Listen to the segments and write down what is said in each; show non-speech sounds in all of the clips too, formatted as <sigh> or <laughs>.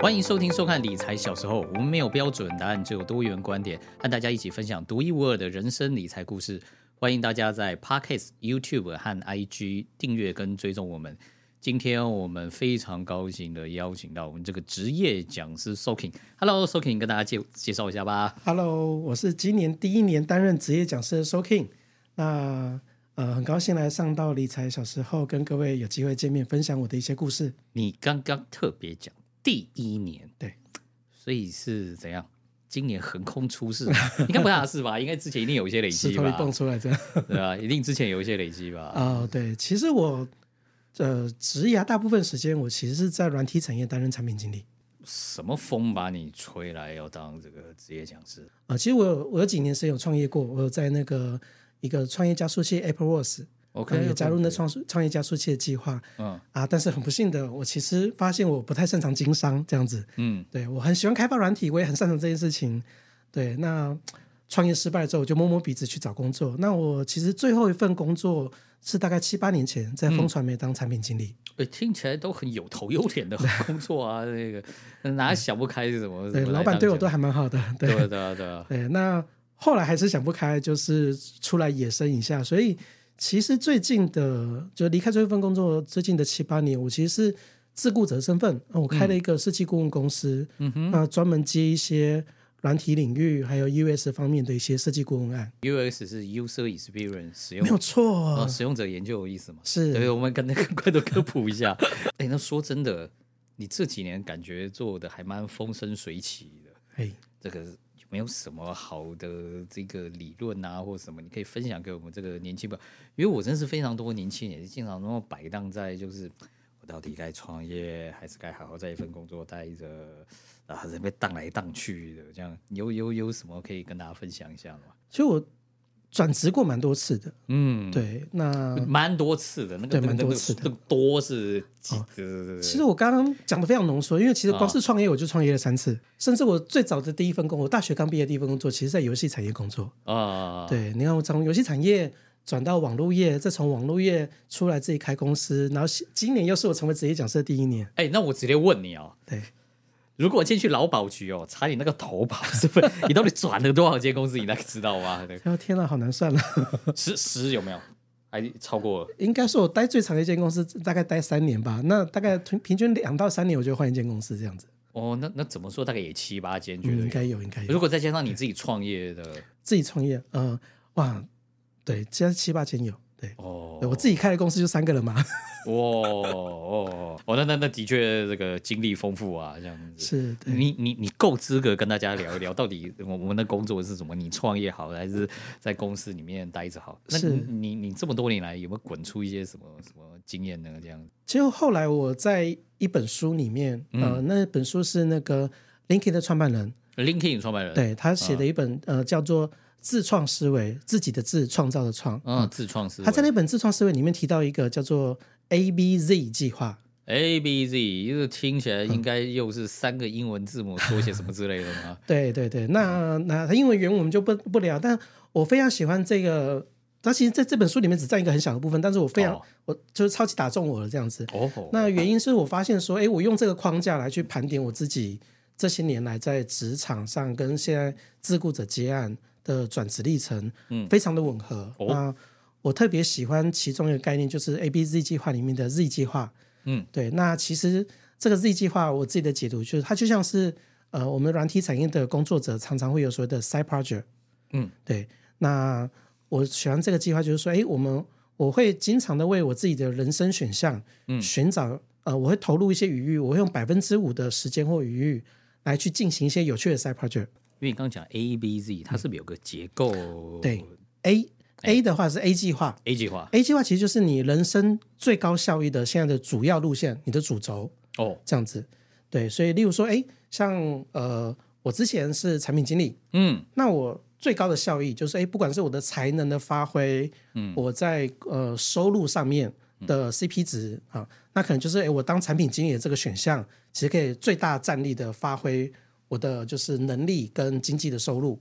欢迎收听、收看《理财小时候》，我们没有标准答案，只有多元观点，和大家一起分享独一无二的人生理财故事。欢迎大家在 Podcast、YouTube 和 IG 订阅跟追踪我们。今天我们非常高兴的邀请到我们这个职业讲师 Soking。Hello，Soking，跟大家介介绍一下吧。Hello，我是今年第一年担任职业讲师的 Soking。那呃，很高兴来上到理财小时候，跟各位有机会见面，分享我的一些故事。你刚刚特别讲第一年，对，所以是怎样？今年横空出世，<laughs> 应该不大是吧？应该之前一定有一些累积吧？石头蹦出来这样，对吧？一定之前有一些累积吧？啊、呃，对，其实我。呃，职涯大部分时间我其实是在软体产业担任产品经理。什么风把你吹来要当这个职业讲师？啊、呃，其实我有我有几年是有创业过，我有在那个一个创业加速器 AppleWorks，OK，有加入那创创业加速器的计划。嗯啊，但是很不幸的，我其实发现我不太擅长经商这样子。嗯，对，我很喜欢开发软体，我也很擅长这件事情。对，那创业失败之后，我就摸摸鼻子去找工作。那我其实最后一份工作。是大概七八年前在风传媒当产品经理，嗯，听起来都很有头有脸的 <laughs> 工作啊，那个哪想不开是什么？对，老板对我都还蛮好的，对对对对，<laughs> 对。那后来还是想不开，就是出来野生一下。所以其实最近的，就离开这份工作，最近的七八年，我其实是自雇者身份，我开了一个设计顾问公司，嗯哼，那专门接一些。软体领域还有 US 方面的一些设计顾问案 US 是 User Experience 使用没有错、哦，使用者研究的意思嘛？是，对，我们跟那个快点科普一下。<laughs> 哎，那说真的，你这几年感觉做的还蛮风生水起的。哎，这个有没有什么好的这个理论啊，或者什么你可以分享给我们这个年轻吧？因为我真是非常多年轻人经常那么摆荡在，就是我到底该创业还是该好好在一份工作待着？啊，人被荡来荡去的，这样有有有什么可以跟大家分享一下吗？其实我转职过蛮多次的，嗯，对，那蛮多次的，那个对蛮多次的，那个、多是几？哦、对对对。其实我刚刚讲的非常浓缩，因为其实光是创业我就创业了三次，哦、甚至我最早的第一份工，我大学刚毕业的第一份工作，其实在游戏产业工作啊。哦、对，你看我从游戏产业转到网络业，再从网络业出来自己开公司，然后今年又是我成为职业讲师的第一年。哎，那我直接问你哦，对。如果进去劳保局哦，查你那个投保是不是？你到底转了多少间公司？你那个知道吗？<laughs> 哦天哪，好难算了。十十有没有？还超过了？应该是我待最长的一间公司，大概待三年吧。那大概平平均两到三年，我就换一间公司这样子。哦，那那怎么说？大概也七八间，觉得、嗯、应该有，应该有。如果再加上你自己创业的，自己创业，嗯、呃，哇，对，加七八间有。对哦对，我自己开的公司就三个人嘛。<laughs> 哇哦哦，那那那的确这个经历丰富啊，这样子。是，你你你够资格跟大家聊一聊，到底我们的工作是什么？你创业好还是在公司里面待着好？是，那你你这么多年来有没有滚出一些什么什么经验呢？这样。其实后来我在一本书里面，嗯、呃，那本书是那个 LinkedIn 的创办人，LinkedIn 创办人，对他写的一本、嗯、呃叫做。自创思维，自己的自创造的创，嗯，自创思维。他在那本自创思维里面提到一个叫做 A B Z 计划，A B Z，就是听起来应该又是三个英文字母缩写什么之类的吗？<laughs> 对对对，那那英文原文我们就不不聊，但我非常喜欢这个。他其实在这本书里面只占一个很小的部分，但是我非常，哦、我就是超级打中我了这样子。哦，那原因是我发现说，哎，我用这个框架来去盘点我自己这些年来在职场上跟现在自雇者接案。的转职历程，嗯，非常的吻合。嗯、那我特别喜欢其中一个概念，就是 A B Z 计划里面的 Z 计划。嗯，对。那其实这个 Z 计划，我自己的解读就是，它就像是呃，我们软体产业的工作者常常会有所谓的 side project。嗯，对。那我喜欢这个计划，就是说，哎，我们我会经常的为我自己的人生选项，嗯，寻找呃，我会投入一些余裕，我会用百分之五的时间或余裕来去进行一些有趣的 side project。因为你刚刚讲 A B Z，它是不是有个结构？嗯、对，A A 的话是 A 计划，A 计划，A 计划其实就是你人生最高效益的现在的主要路线，你的主轴哦，这样子。对，所以例如说，哎，像呃，我之前是产品经理，嗯，那我最高的效益就是，哎，不管是我的才能的发挥，嗯，我在呃收入上面的 CP 值啊，那可能就是，哎，我当产品经理的这个选项，其实可以最大战力的发挥。我的就是能力跟经济的收入，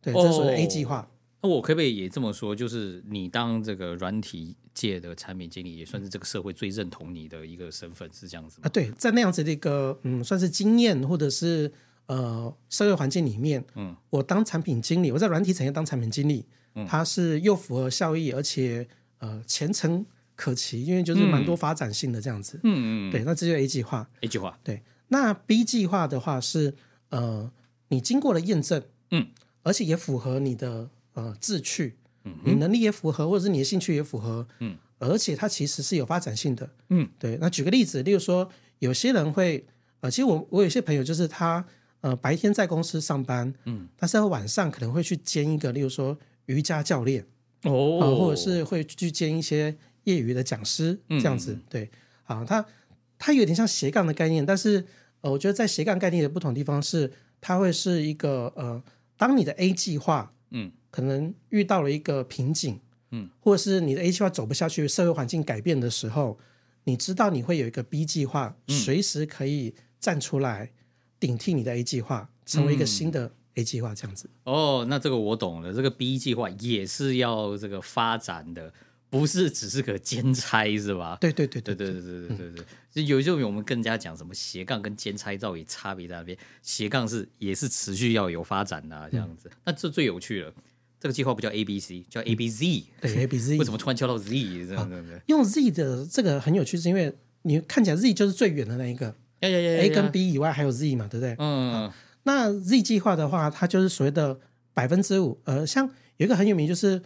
对，这是 A 计划。那我可不可以也这么说？就是你当这个软体界的产品经理，也算是这个社会最认同你的一个身份，是这样子吗？啊，对，在那样子的一个嗯，算是经验或者是呃社会环境里面，嗯，我当产品经理，我在软体产业当产品经理，嗯，它是又符合效益，而且呃前程可期，因为就是蛮多发展性的这样子，嗯嗯，对，那这就是 A 计划，A 计划，对，那 B 计划的话是呃你经过了验证，嗯，而且也符合你的。呃，志趣，嗯，你能力也符合，或者是你的兴趣也符合，嗯，而且它其实是有发展性的，嗯，对。那举个例子，例如说，有些人会，呃，其实我我有些朋友就是他，呃，白天在公司上班，嗯，但是他晚上可能会去兼一个，例如说瑜伽教练，哦、呃，或者是会去兼一些业余的讲师，这样子，嗯、对，啊，他他有点像斜杠的概念，但是，呃，我觉得在斜杠概念的不同地方是，它会是一个，呃，当你的 A 计划，嗯。可能遇到了一个瓶颈，嗯，或者是你的 A 计划走不下去，社会环境改变的时候，你知道你会有一个 B 计划，随时可以站出来顶替你的 A 计划，成为一个新的 A 计划这样子。哦，那这个我懂了，这个 B 计划也是要这个发展的，不是只是个兼差是吧？对对对对对对对对对对，就有时候我们更加讲什么斜杠跟兼差到底差别在哪边？斜杠是也是持续要有发展的、啊、这样子，那这最有趣了。这个计划不叫 A B C，叫 A B Z。对，A B Z。<laughs> 为什么突然跳到 Z？这样子用 Z 的这个很有趣，是因为你看起来 Z 就是最远的那一个。A 跟 B 以外还有 Z 嘛，对不对？嗯。那 Z 计划的话，它就是所谓的百分之五。呃，像有一个很有名，就是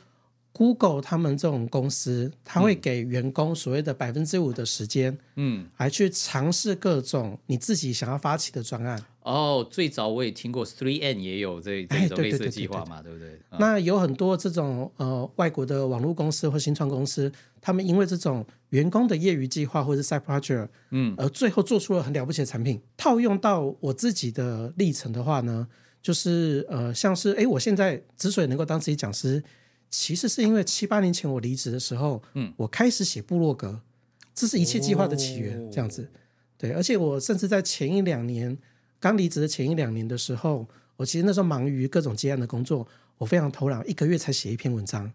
Google 他们这种公司，他会给员工所谓的百分之五的时间，嗯，来去尝试各种你自己想要发起的专案。哦，最早我也听过，Three N 也有这这种类似的计划嘛，对不对？那有很多这种呃外国的网络公司或新创公司，他们因为这种员工的业余计划或者是 side project，嗯，而最后做出了很了不起的产品。套用到我自己的历程的话呢，就是呃像是哎，我现在之所以能够当自己讲师，其实是因为七八年前我离职的时候，嗯，我开始写部落格，这是一切计划的起源，这样子。对，而且我甚至在前一两年。刚离职的前一两年的时候，我其实那时候忙于各种接案的工作，我非常偷懒，一个月才写一篇文章。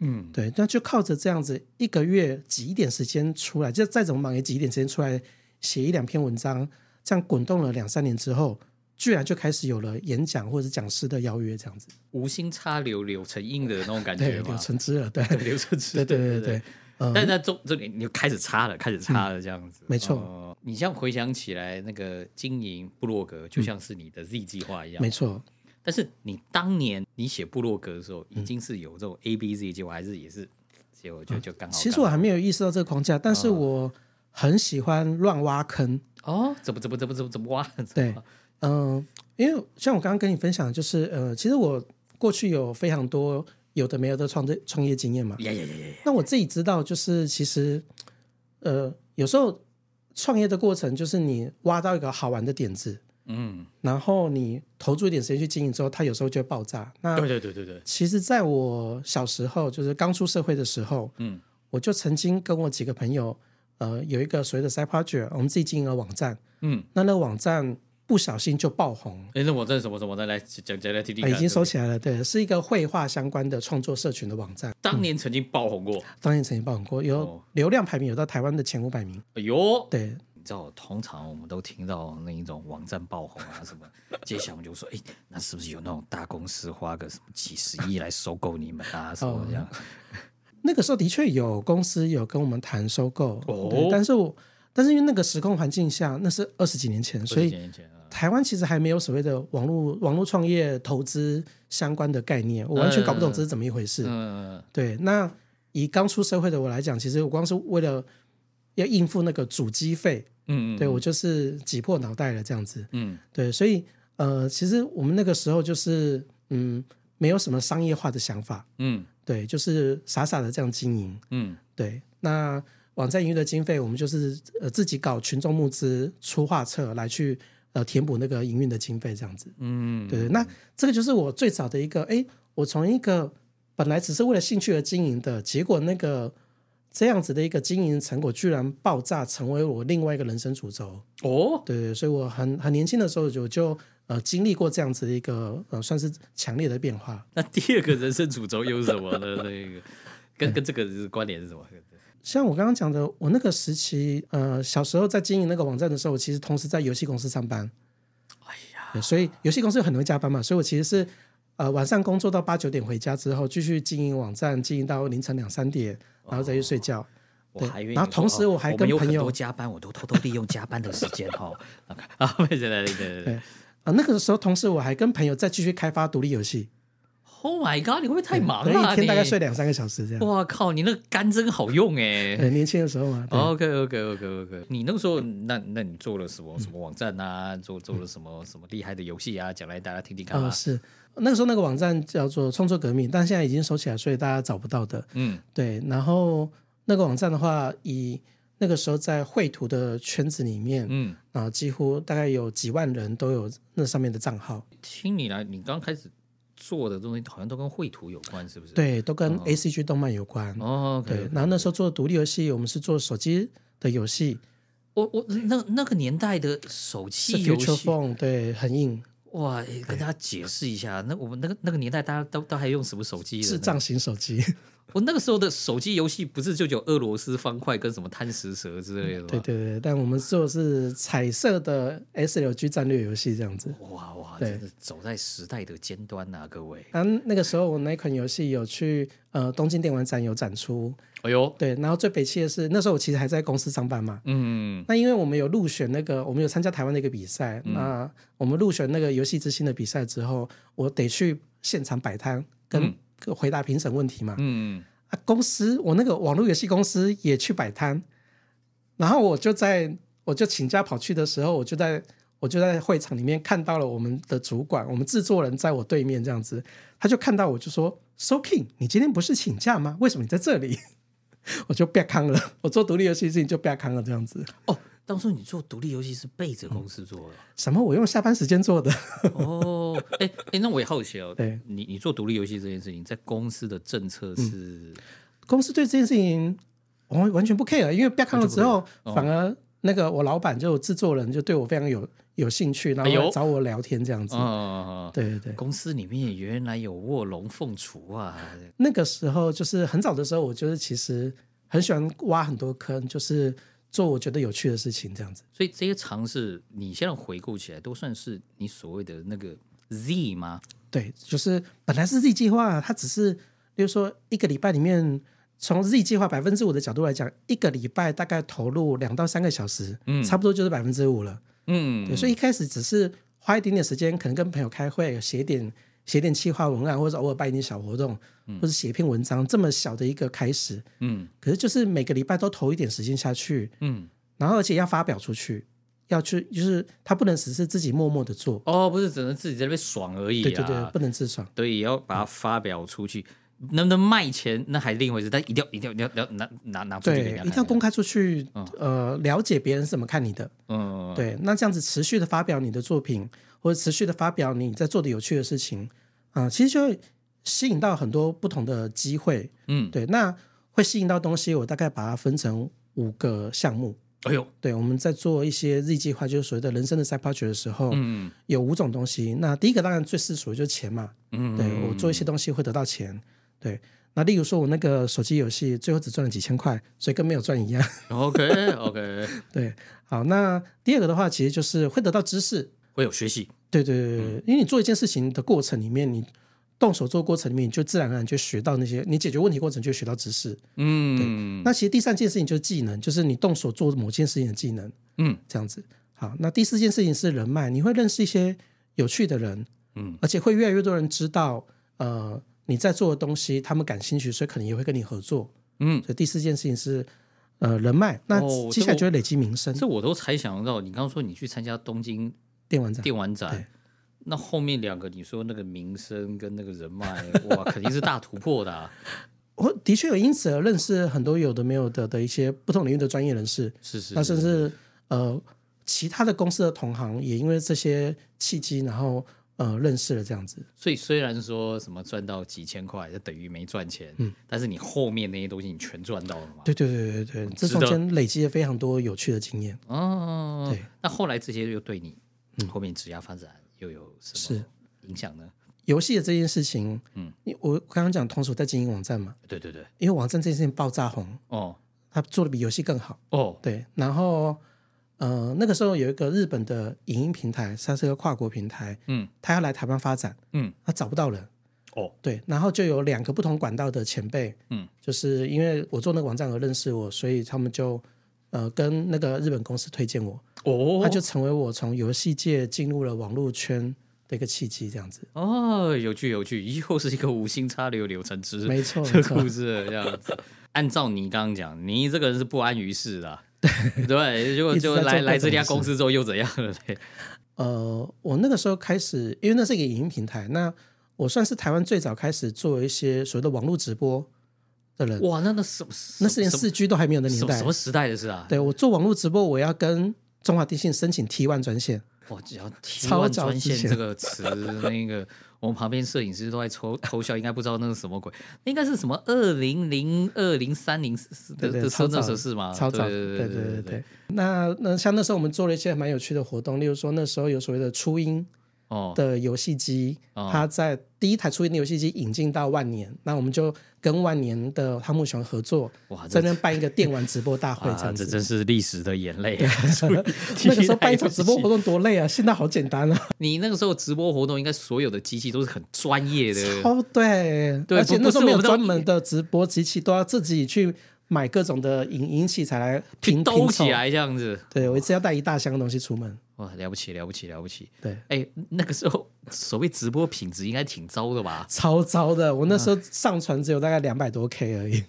嗯，对，那就靠着这样子一个月挤一点时间出来，就再怎么忙也挤一点时间出来写一两篇文章，这样滚动了两三年之后，居然就开始有了演讲或者讲师的邀约，这样子。无心插柳柳成荫的那种感觉，柳成枝了，对，柳成枝，对对对对。对但是在中这里你就开始插了，开始插了，这样子。嗯、没错、呃，你像回想起来，那个经营部落格就像是你的 Z 计划一样。没错。但是你当年你写部落格的时候，已经是有这种 A B Z 计划，还是也是结果就就刚好，刚好。其实我还没有意识到这个框架，但是我很喜欢乱挖坑。哦，怎么怎么怎么怎么怎么挖？对，嗯、呃，因为像我刚刚跟你分享，就是呃，其实我过去有非常多。有的没有的创业创业经验嘛？那我自己知道，就是其实，呃，有时候创业的过程就是你挖到一个好玩的点子，嗯，然后你投注一点时间去经营之后，它有时候就会爆炸。那对对对对对。其实，在我小时候，就是刚出社会的时候，嗯，我就曾经跟我几个朋友，呃，有一个所谓的 side project，我们自己经营了网站，嗯，那那个网站。不小心就爆红。哎，那我这什么什么？再来讲讲来听听。已经收起来了，对，是一个绘画相关的创作社群的网站。当年曾经爆红过，当年曾经爆红过，有流量排名有到台湾的前五百名。哎呦，对，你知道，通常我们都听到那一种网站爆红啊什么，接下来我们就说，哎，那是不是有那种大公司花个什么几十亿来收购你们啊什么这样？那个时候的确有公司有跟我们谈收购，哦，但是我。但是因为那个时空环境下，那是二十几年前，所以台湾其实还没有所谓的网络网络创业投资相关的概念，我完全搞不懂这是怎么一回事。嗯，对。那以刚出社会的我来讲，其实我光是为了要应付那个主机费，嗯，对我就是挤破脑袋了这样子。嗯，对。所以呃，其实我们那个时候就是嗯，没有什么商业化的想法。嗯，对，就是傻傻的这样经营。嗯，对。那。网站营运的经费，我们就是呃自己搞群众募资出画册来去呃填补那个营运的经费这样子。嗯，对对。那这个就是我最早的一个，哎，我从一个本来只是为了兴趣而经营的，结果那个这样子的一个经营成果居然爆炸，成为我另外一个人生主轴。哦，对对。所以我很很年轻的时候就就呃经历过这样子的一个呃算是强烈的变化。那第二个人生主轴又是什么呢？<laughs> 那个跟跟这个是关联是什么？像我刚刚讲的，我那个时期呃小时候在经营那个网站的时候，我其实同时在游戏公司上班。哎呀，所以游戏公司有很多加班嘛，所以我其实是呃晚上工作到八九点回家之后，继续经营网站，经营到凌晨两三点，然后再去睡觉。哦对，然后同时我还跟朋友加班，我都偷偷利用加班的时间哈。<laughs> 啊，<laughs> 对对对对对啊，那个时候同时我还跟朋友再继续开发独立游戏。Oh my god！你会不会太忙了？一天大概睡两三个小时这样。哇靠！你那个肝真好用哎。年轻的时候嘛。OK OK OK OK。你那个时候，那那你做了什么什么网站啊？做做了什么什么厉害的游戏啊？讲来大家听听看。哦，是那个时候那个网站叫做创作革命，但现在已经收起来，所以大家找不到的。嗯，对，然后。那个网站的话，以那个时候在绘图的圈子里面，嗯，啊，几乎大概有几万人都有那上面的账号。听你来，你刚开始做的东西好像都跟绘图有关，是不是？对，都跟 ACG 动漫有关。哦，对。然后那时候做独立游戏，我们是做手机的游戏。我我那那个年代的手机游戏，对，很硬。哇，跟大家解释一下，那我们那个那个年代，大家都都还用什么手机？智障型手机。我那个时候的手机游戏不是就有俄罗斯方块跟什么贪食蛇之类的吗？对对对，但我们做的是彩色的 SLG 战略游戏这样子。哇哇，真的走在时代的尖端呐、啊，各位。啊，那个时候我那款游戏有去呃东京电玩展有展出。哎呦，对，然后最北气的是那时候我其实还在公司上班嘛。嗯。那因为我们有入选那个，我们有参加台湾的一个比赛，嗯、那我们入选那个游戏之星的比赛之后，我得去现场摆摊跟回答评审问题嘛。嗯。公司，我那个网络游戏公司也去摆摊，然后我就在我就请假跑去的时候，我就在我就在会场里面看到了我们的主管，我们制作人在我对面这样子，他就看到我就说：“So King，你今天不是请假吗？为什么你在这里？” <laughs> 我就别康了，我做独立游戏事情就别康了这样子。哦。当初你做独立游戏是背着公司做的？什么？我用下班时间做的？哦，哎哎，那我也好奇哦。<laughs> 对，你你做独立游戏这件事情，在公司的政策是？嗯、公司对这件事情完完全不 care，因为被看了之后，哦、反而那个我老板就制作人就对我非常有有兴趣，然后找我聊天这样子。哦、对对，公司里面原来有卧龙凤雏啊。那个时候就是很早的时候，我就是其实很喜欢挖很多坑，就是。做我觉得有趣的事情，这样子。所以这些尝试，你现在回顾起来，都算是你所谓的那个 Z 吗？对，就是本来是 Z 计划，它只是，比如说一个礼拜里面，从 Z 计划百分之五的角度来讲，一个礼拜大概投入两到三个小时，嗯，差不多就是百分之五了，嗯，对。所以一开始只是花一点点时间，可能跟朋友开会，写点。写点企划文案，或者偶尔办一点小活动，嗯、或者写一篇文章，这么小的一个开始，嗯，可是就是每个礼拜都投一点时间下去，嗯，然后而且要发表出去，要去，就是他不能只是自己默默的做，哦，不是只能自己在那边爽而已、啊，对对对，不能自爽，对，也要把它发表出去，嗯、能不能卖钱那还另一回事，但一定要一定要要拿拿拿出去，对，一定要公开出去，嗯、呃，了解别人是怎么看你的，嗯，对，那这样子持续的发表你的作品。或者持续的发表你在做的有趣的事情，啊、呃，其实就会吸引到很多不同的机会，嗯，对，那会吸引到东西，我大概把它分成五个项目。哎呦，对，我们在做一些 Z 计划，就是所谓的人生的 side project 的时候，嗯，有五种东西。那第一个当然最世俗的就是钱嘛，嗯，对，我做一些东西会得到钱，对。那例如说我那个手机游戏最后只赚了几千块，所以跟没有赚一样。OK OK，<laughs> 对，好，那第二个的话，其实就是会得到知识。会有学习，对对对对，嗯、因为你做一件事情的过程里面，你动手做过程里面，你就自然而然就学到那些，你解决问题过程就学到知识，嗯，对。那其实第三件事情就是技能，就是你动手做某件事情的技能，嗯，这样子。好，那第四件事情是人脉，你会认识一些有趣的人，嗯，而且会越来越多人知道，呃，你在做的东西，他们感兴趣，所以可能也会跟你合作，嗯。所以第四件事情是呃人脉，那接下来就会累积名声。这我都猜想到，你刚刚说你去参加东京。电玩展，电玩展，那后面两个你说那个名声跟那个人脉，<laughs> 哇，肯定是大突破的啊。我的确有因此而认识很多有的没有的的一些不同领域的专业人士，是是，是，那甚至呃其他的公司的同行也因为这些契机，然后呃认识了这样子。所以虽然说什么赚到几千块就等于没赚钱，嗯，但是你后面那些东西你全赚到了嘛？对对对对对，这中间累积了非常多有趣的经验。哦，对，那后来这些又对你。嗯，后面职业发展又有什么影响呢？游戏的这件事情，嗯，我刚刚讲同时在经营网站嘛，对对对，因为网站这件事情爆炸红哦，他做的比游戏更好。哦，对，然后呃那个时候有一个日本的影音平台，它是个跨国平台，嗯，他要来台湾发展，嗯，他找不到人。哦，对，然后就有两个不同管道的前辈，嗯，就是因为我做那个网站而认识我，所以他们就呃跟那个日本公司推荐我，哦，他就成为我从游戏界进入了网络圈的。一个契机，这样子哦，有趣有趣，又是一个无心插柳柳成枝，没错，这个故事这样子。按照你刚刚讲，你这个人是不安于世的，对对，结果就来来这家公司之后又怎样了嘞？<laughs> 呃，我那个时候开始，因为那是一个影音平台，那我算是台湾最早开始做一些所谓的网络直播的人。哇，那那什么？那是连四 G 都还没有的年代，什么时代的事啊？对，我做网络直播，我要跟中华电信申请 T one 专线。哇！只要 T one 专线这个词，那个 <laughs> 我们旁边摄影师都在偷偷笑，应该不知道那是什么鬼，那应该是什么二零零二零三零的的时候是吗？超早，对对对对对。那那像那时候我们做了一些蛮有趣的活动，例如说那时候有所谓的初音。的游戏机，他在第一台初音的游戏机引进到万年，那我们就跟万年的汤姆熊合作，哇，在那边办一个电玩直播大会，<laughs> 这样子，这真是历史的眼泪。<laughs> 那个时候办一场直播活动多累啊，现在好简单啊。<laughs> 你那个时候直播活动，应该所有的机器都是很专业的，超对，而且那时候没有专门的直播机器，都要自己去。买各种的影音器材来拼兜起来这样子，对，我一次要带一大箱的东西出门。哇，了不起了不起了不起！对，哎，那个时候所谓直播品质应该挺糟的吧？超糟的，我那时候上传只有大概两百多 K 而已。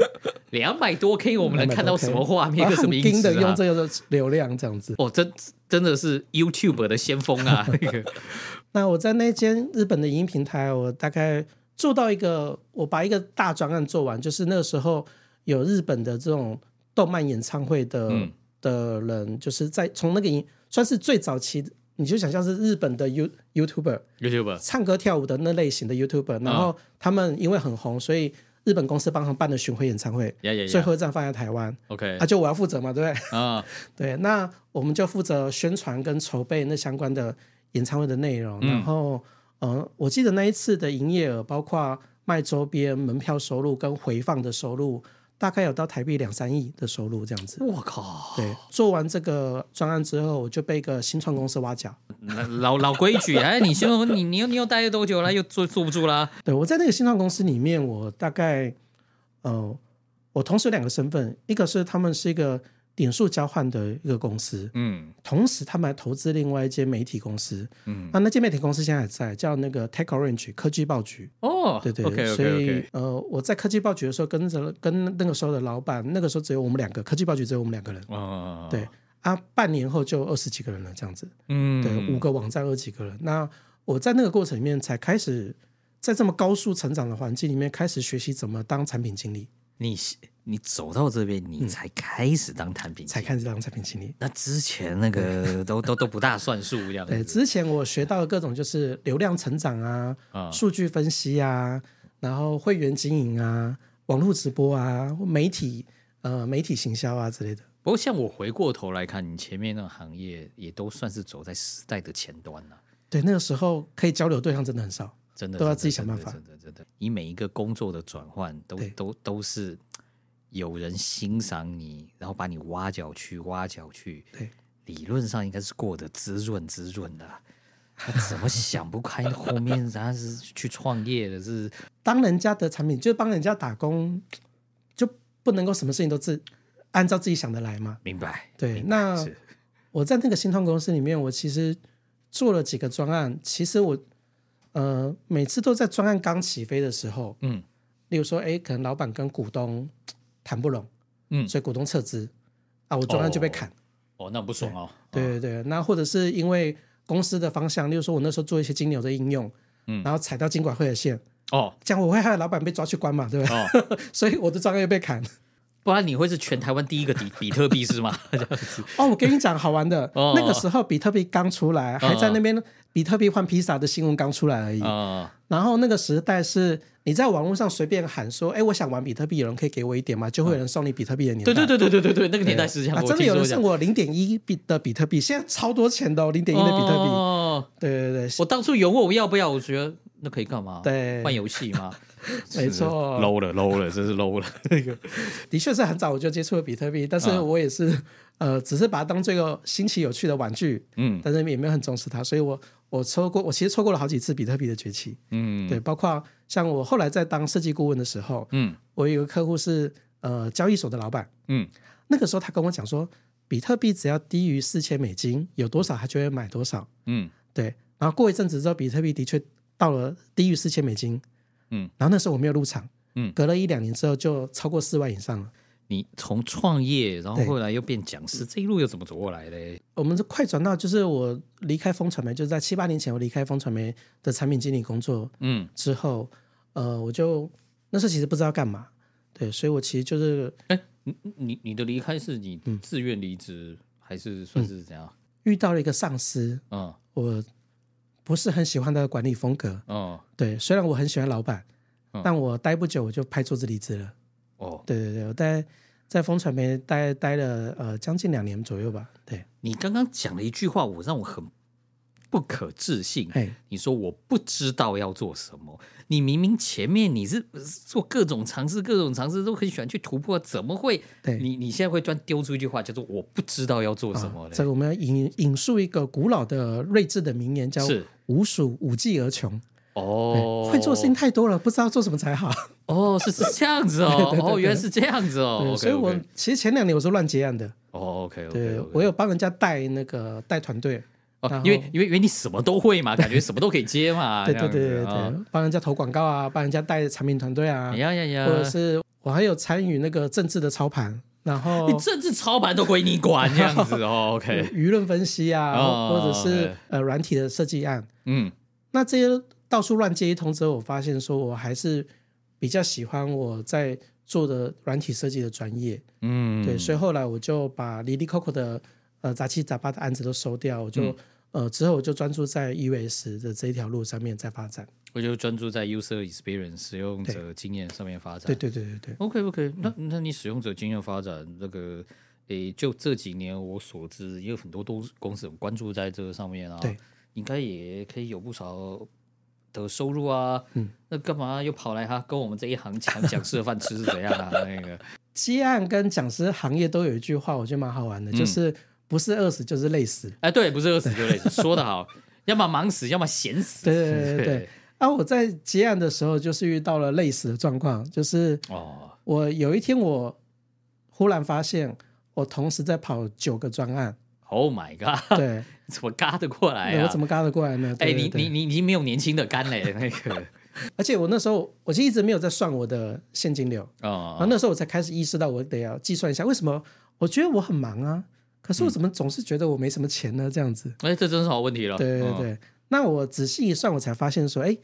<laughs> 两百多 K，我们能看到什么画面？什么音质的用这个流量这样子。哦，真真的是 YouTube 的先锋啊！那个，那我在那间日本的影音平台，我大概做到一个，我把一个大专案做完，就是那个时候。有日本的这种动漫演唱会的、嗯、的人，就是在从那个算是最早期，你就想象是日本的 You YouTuber，YouTuber 唱歌跳舞的那类型的 YouTuber，然后他们因为很红，所以日本公司帮他们办的巡回演唱会，最后一站放在台湾，OK，啊就我要负责嘛，对不对？啊，<laughs> 对，那我们就负责宣传跟筹备那相关的演唱会的内容，嗯、然后，呃，我记得那一次的营业额，包括卖周边、门票收入跟回放的收入。大概有到台币两三亿的收入这样子。我靠！对，做完这个专案之后，我就被一个新创公司挖角。老老规矩，哎，你先说你你又你又待了多久了？又坐坐不住了？对，我在那个新创公司里面，我大概呃，我同时有两个身份，一个是他们是一个。点数交换的一个公司，嗯，同时他们还投资另外一间媒体公司，嗯，啊那间媒体公司现在还在，叫那个 TechOrange 科技报局，哦，对对对，okay, okay, okay. 所以呃，我在科技报局的时候，跟着跟那个时候的老板，那个时候只有我们两个，科技报局只有我们两个人，哦，对啊，半年后就二十几个人了，这样子，嗯，对，五个网站二十几个人，那我在那个过程里面才开始在这么高速成长的环境里面开始学习怎么当产品经理，你。你走到这边，你才开始当产品、嗯，才开始当产品经理。那之前那个都都都不大算数，这样。对，之前我学到的各种就是流量成长啊，啊数据分析啊，然后会员经营啊，网络直播啊，媒体呃媒体行销啊之类的。不过，像我回过头来看，你前面那个行业也都算是走在时代的前端了、啊。对，那个时候可以交流对象真的很少，真的都要自己想办法。真的真的，你每一个工作的转换都都都是。有人欣赏你，然后把你挖角去，挖角去。对，理论上应该是过得滋润滋润的。他怎么想不开？后面他是去创业的，是 <laughs> 当人家的产品，就是帮人家打工，就不能够什么事情都自按照自己想的来吗？明白。对，明白，那我在那个新创公司里面，我其实做了几个专案。其实我呃，每次都在专案刚起飞的时候，嗯，例如说，哎，可能老板跟股东。<tsk> 谈不拢，嗯，所以股东撤资啊，我专案就被砍，哦，哦，那不爽哦。对对对，那或者是因为公司的方向，例如说我那时候做一些金牛的应用，嗯，然后踩到金管会的线，哦，这样我会害老板被抓去关嘛，对不对？哦，<laughs> 所以我的专案又被砍，不然你会是全台湾第一个比 <laughs> 比特币是吗？<laughs> 哦，我跟你讲好玩的，哦，那个时候比特币刚出来，还在那边比特币换披萨的新闻刚出来而已，哦，然后那个时代是。你在网络上随便喊说：“哎，我想玩比特币，有人可以给我一点吗？”就会有人送你比特币的年代。对对对对对对对，那个年代是这样。真的有人送我零点一比的比特币，现在超多钱的哦，零点一的比特币。哦，对对对，我当初有问我要不要，我觉得那可以干嘛？对，换游戏吗？<laughs> 没错，low 了，low 了，真是 low 了。<laughs> 那个的确是很早我就接触了比特币，但是我也是、嗯、呃，只是把它当做一个新奇有趣的玩具，嗯，但是也没有很重视它，所以我我错过，我其实错过了好几次比特币的崛起，嗯，对，包括像我后来在当设计顾问的时候，嗯，我有个客户是呃交易所的老板，嗯，那个时候他跟我讲说，比特币只要低于四千美金，有多少他就会买多少，嗯，对，然后过一阵子之后，比特币的确到了低于四千美金。嗯，然后那时候我没有入场，嗯，隔了一两年之后就超过四万以上了。你从创业，然后后来又变讲师，这一路又怎么走过来的？我们是快转到，就是我离开风传媒，就是在七八年前我离开风传媒的产品经理工作，嗯，之后，呃，我就那时候其实不知道干嘛，对，所以我其实就是，哎，你你你的离开是你自愿离职，嗯、还是算是怎样？遇到了一个上司，嗯，我。不是很喜欢的管理风格，哦，对，虽然我很喜欢老板，哦、但我待不久我就拍桌子离职了。哦，对对对，我待在风传媒待待了呃将近两年左右吧。对，你刚刚讲了一句话，我让我很不可置信。哎你说我不知道要做什么。你明明前面你是做各种尝试，各种尝试都很喜欢去突破，怎么会？对，你你现在会专丢出一句话叫做“我不知道要做什么”呢？这个我们要引引述一个古老的睿智的名言，叫“无鼠无技而穷”。哦，会做事情太多了，不知道做什么才好。哦，是是这样子哦，<laughs> 哦，原来是这样子哦。所以我其实前两年我是乱接案的。哦，OK，, 对我有帮人家带那个带团队。哦，因为因为因为你什么都会嘛，<laughs> 感觉什么都可以接嘛。对对对对对，帮人家投广告啊，帮人家带产品团队啊，呀呀呀，或者是我还有参与那个政治的操盘，然后你政治操盘都归你管这样子哦，<laughs> OK，舆论分析啊，或者是呃软体的设计案，嗯，那这些到处乱接一通之后，我发现说我还是比较喜欢我在做的软体设计的专业，嗯，对，所以后来我就把 Lily Coco 的。呃，杂七杂八的案子都收掉，我就、嗯、呃之后我就专注在 US 的这一条路上面在发展。我就专注在 User Experience 使用者经验上面发展。对对对对对。OK OK，那那你使用者经验发展这个，诶，就这几年我所知，也有很多都公司很关注在这个上面啊。对，应该也可以有不少的收入啊。嗯。那干嘛又跑来哈、啊？跟我们这一行抢讲师的饭吃是怎样啊？那个接案跟讲师行业都有一句话，我觉得蛮好玩的，嗯、就是。不是饿死就是累死，哎，对，不是饿死就累死，<laughs> 说得好，要么忙死，要么闲死。对对对对对。啊，我在结案的时候，就是遇到了累死的状况，就是哦，我有一天我忽然发现，我同时在跑九个专案。Oh my god！对，<laughs> 怎么嘎得过来啊？我怎么嘎得过来呢？哎，你你你已经没有年轻的肝嘞，<laughs> 那个。而且我那时候，我其实一直没有在算我的现金流哦，然后那时候我才开始意识到，我得要计算一下，为什么我觉得我很忙啊。可是我怎么总是觉得我没什么钱呢？这样子，哎、嗯，这真是好问题了。对对对，哦、那我仔细一算，我才发现说，哎，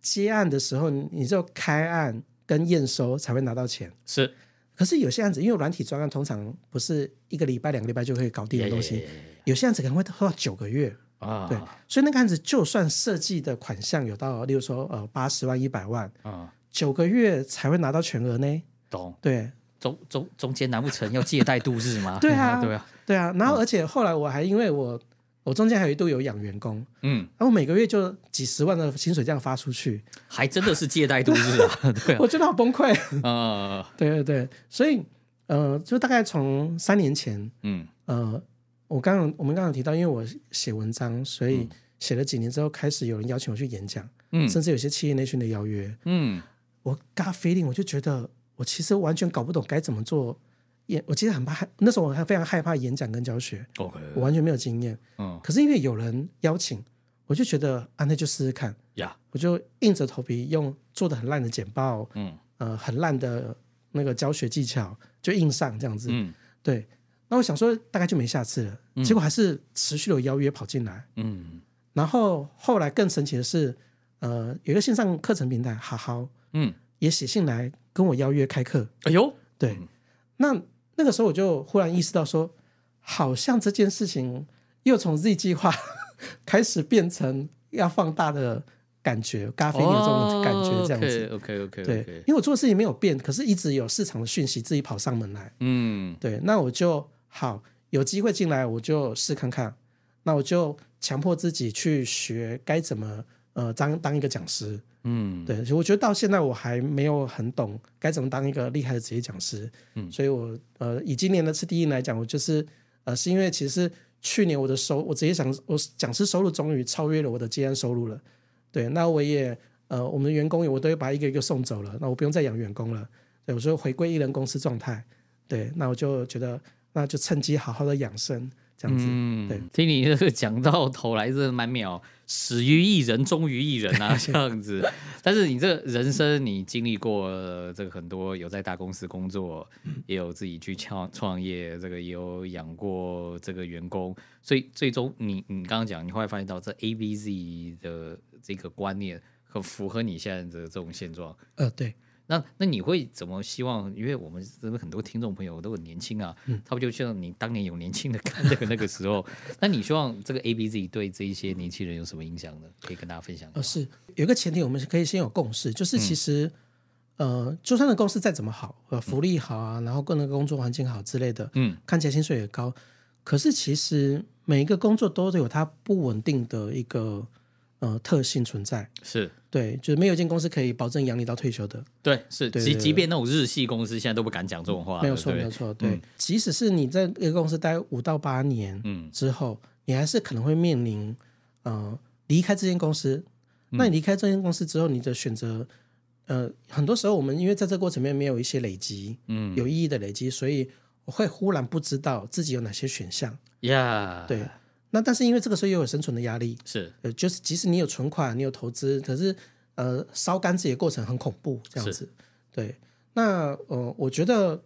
接案的时候，你只有开案跟验收才会拿到钱。是，可是有些案子，因为软体专案通常不是一个礼拜、两个礼拜就可以搞定的东西，有些案子可能会拖到九个月啊。对，所以那个案子就算设计的款项有到，例如说呃八十万、一百万啊，九个月才会拿到全额呢。懂？对。中中中间难不成要借贷度日吗？对啊，<laughs> 对啊，对啊。然后而且后来我还因为我我中间还有一度有养员工，嗯，然后每个月就几十万的薪水这样发出去，还真的是借贷度日啊！<laughs> 对，我觉得好崩溃啊！对对对，所以呃，就大概从三年前，嗯呃，我刚刚我们刚刚提到，因为我写文章，所以写了几年之后，开始有人邀请我去演讲，嗯，甚至有些企业内训的邀约，嗯，我 got feeling，我就觉得。我其实完全搞不懂该怎么做演，我其实很怕，那时候我还非常害怕演讲跟教学。OK，我完全没有经验。嗯，可是因为有人邀请，我就觉得啊，那就试试看。呀，我就硬着头皮用做的很烂的简报，嗯，呃，很烂的那个教学技巧，就硬上这样子。嗯，对。那我想说，大概就没下次了。结果还是持续有邀约跑进来。嗯，然后后来更神奇的是，呃，有一个线上课程平台，好好，嗯，也写信来。跟我邀约开课，哎呦，对，那那个时候我就忽然意识到说，好像这件事情又从 Z 计划 <laughs> 开始变成要放大的感觉，咖啡有这种感觉这样子。Oh, OK OK OK，对，因为我做的事情没有变，可是一直有市场的讯息自己跑上门来。嗯，对，那我就好有机会进来，我就试看看。那我就强迫自己去学该怎么呃当当一个讲师。嗯，对，我觉得到现在我还没有很懂该怎么当一个厉害的职业讲师。嗯，所以我呃以今年的次第一来讲，我就是呃是因为其实去年我的收我直接讲我讲师收入终于超越了我的接案收入了。对，那我也呃我们的员工我都会把一个一个送走了，那我不用再养员工了。对，我说回归一人公司状态。对，那我就觉得那就趁机好好的养生。这样子，嗯，对，听你这个讲到头来，真的蛮妙，始于一人，终于一人啊，<laughs> 这样子。但是你这个人生，你经历过这个很多，有在大公司工作，也有自己去创创业，这个也有养过这个员工，所以最终你你刚刚讲，你后来发现到这 A B Z 的这个观念很符合你现在的这种现状。呃，对。那那你会怎么希望？因为我们真的很多听众朋友都很年轻啊，嗯、他不就像你当年有年轻的看那个那个时候？<laughs> 那你希望这个 A B Z 对这一些年轻人有什么影响呢？可以跟大家分享。呃，是有一个前提，我们可以先有共识，就是其实、嗯、呃，就算的公司再怎么好，呃，福利好啊，然后个人工作环境好之类的，嗯，看起来薪水也高，可是其实每一个工作都有它不稳定的一个。呃，特性存在是对，就是没有一间公司可以保证养你到退休的。对，是即即便那种日系公司现在都不敢讲这种话。没有错，没有错。对，即使是你在一个公司待五到八年，嗯，之后，你还是可能会面临呃离开这间公司。那你离开这间公司之后，你的选择，呃，很多时候我们因为在这个过程里面没有一些累积，嗯，有意义的累积，所以我会忽然不知道自己有哪些选项。呀，对。那但是因为这个时候又有生存的压力，是呃，就是即使你有存款，你有投资，可是呃，烧干自己的过程很恐怖，这样子。是对，那呃，我觉得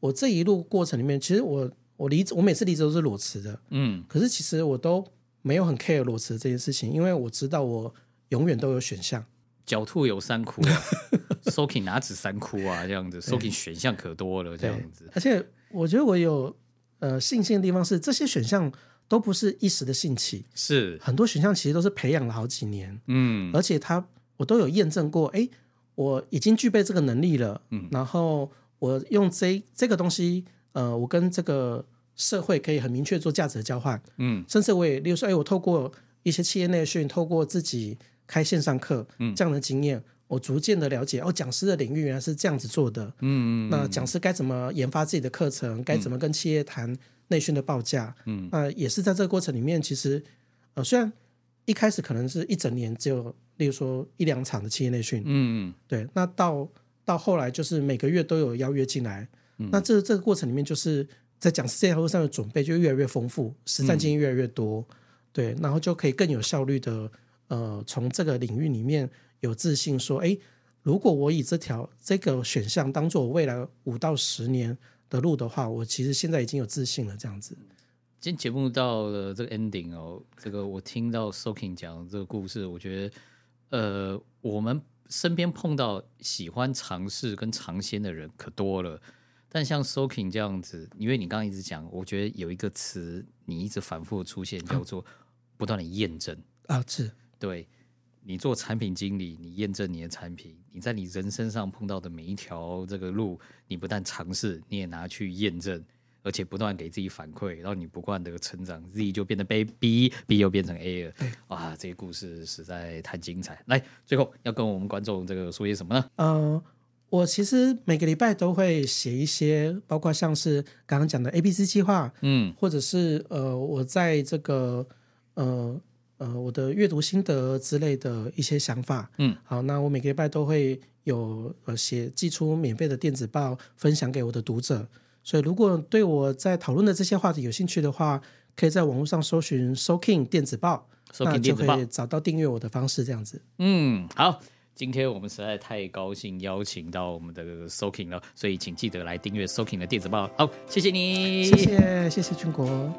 我这一路过程里面，其实我我离职，我每次离职都是裸辞的，嗯，可是其实我都没有很 care 裸辞这件事情，因为我知道我永远都有选项。狡兔有三窟啊，<laughs> Soking 哪止三窟啊？这样子，Soking 选项可多了，这样子。而且我觉得我有呃信心的地方是这些选项。都不是一时的兴起，是。很多选项其实都是培养了好几年，嗯，而且他我都有验证过，哎，我已经具备这个能力了，嗯，然后我用这这个东西，呃，我跟这个社会可以很明确做价值的交换，嗯，甚至我也，例如说，哎，我透过一些企业内训，透过自己开线上课，嗯，这样的经验，我逐渐的了解，哦，讲师的领域原来是这样子做的，嗯，嗯，那讲师该怎么研发自己的课程，该怎么跟企业谈。内训的报价，嗯，那、呃、也是在这个过程里面，其实，呃，虽然一开始可能是一整年只有，例如说一两场的企业内训，嗯嗯，对，那到到后来就是每个月都有邀约进来，嗯、那这这个过程里面，就是在讲师这条路上的准备就越来越丰富，实战经验越来越多，嗯、对，然后就可以更有效率的，呃，从这个领域里面有自信说，哎，如果我以这条这个选项当做我未来五到十年。的路的话，我其实现在已经有自信了。这样子，今天节目到了这个 ending 哦，这个我听到 Soking 讲这个故事，我觉得，呃，我们身边碰到喜欢尝试跟尝鲜的人可多了，但像 Soking 这样子，因为你刚刚一直讲，我觉得有一个词你一直反复出现，叫做不断的验证啊，是对。你做产品经理，你验证你的产品，你在你人身上碰到的每一条这个路，你不但尝试，你也拿去验证，而且不断给自己反馈，然后你不断的成长，Z 就变成 B，B 又变成 A 了。对哇，这些故事实在太精彩。来，最后要跟我们观众这个说些什么呢？呃，我其实每个礼拜都会写一些，包括像是刚刚讲的 ABC 计划，嗯，或者是呃，我在这个呃。呃，我的阅读心得之类的一些想法，嗯，好，那我每个礼拜都会有呃写寄出免费的电子报，分享给我的读者。所以，如果对我在讨论的这些话题有兴趣的话，可以在网络上搜寻 Soking 电子报，那就可以找到订阅我的方式。这样子，嗯，好，今天我们实在太高兴邀请到我们的 Soking 了，所以请记得来订阅 Soking 的电子报。好，谢谢你，谢谢谢谢俊国。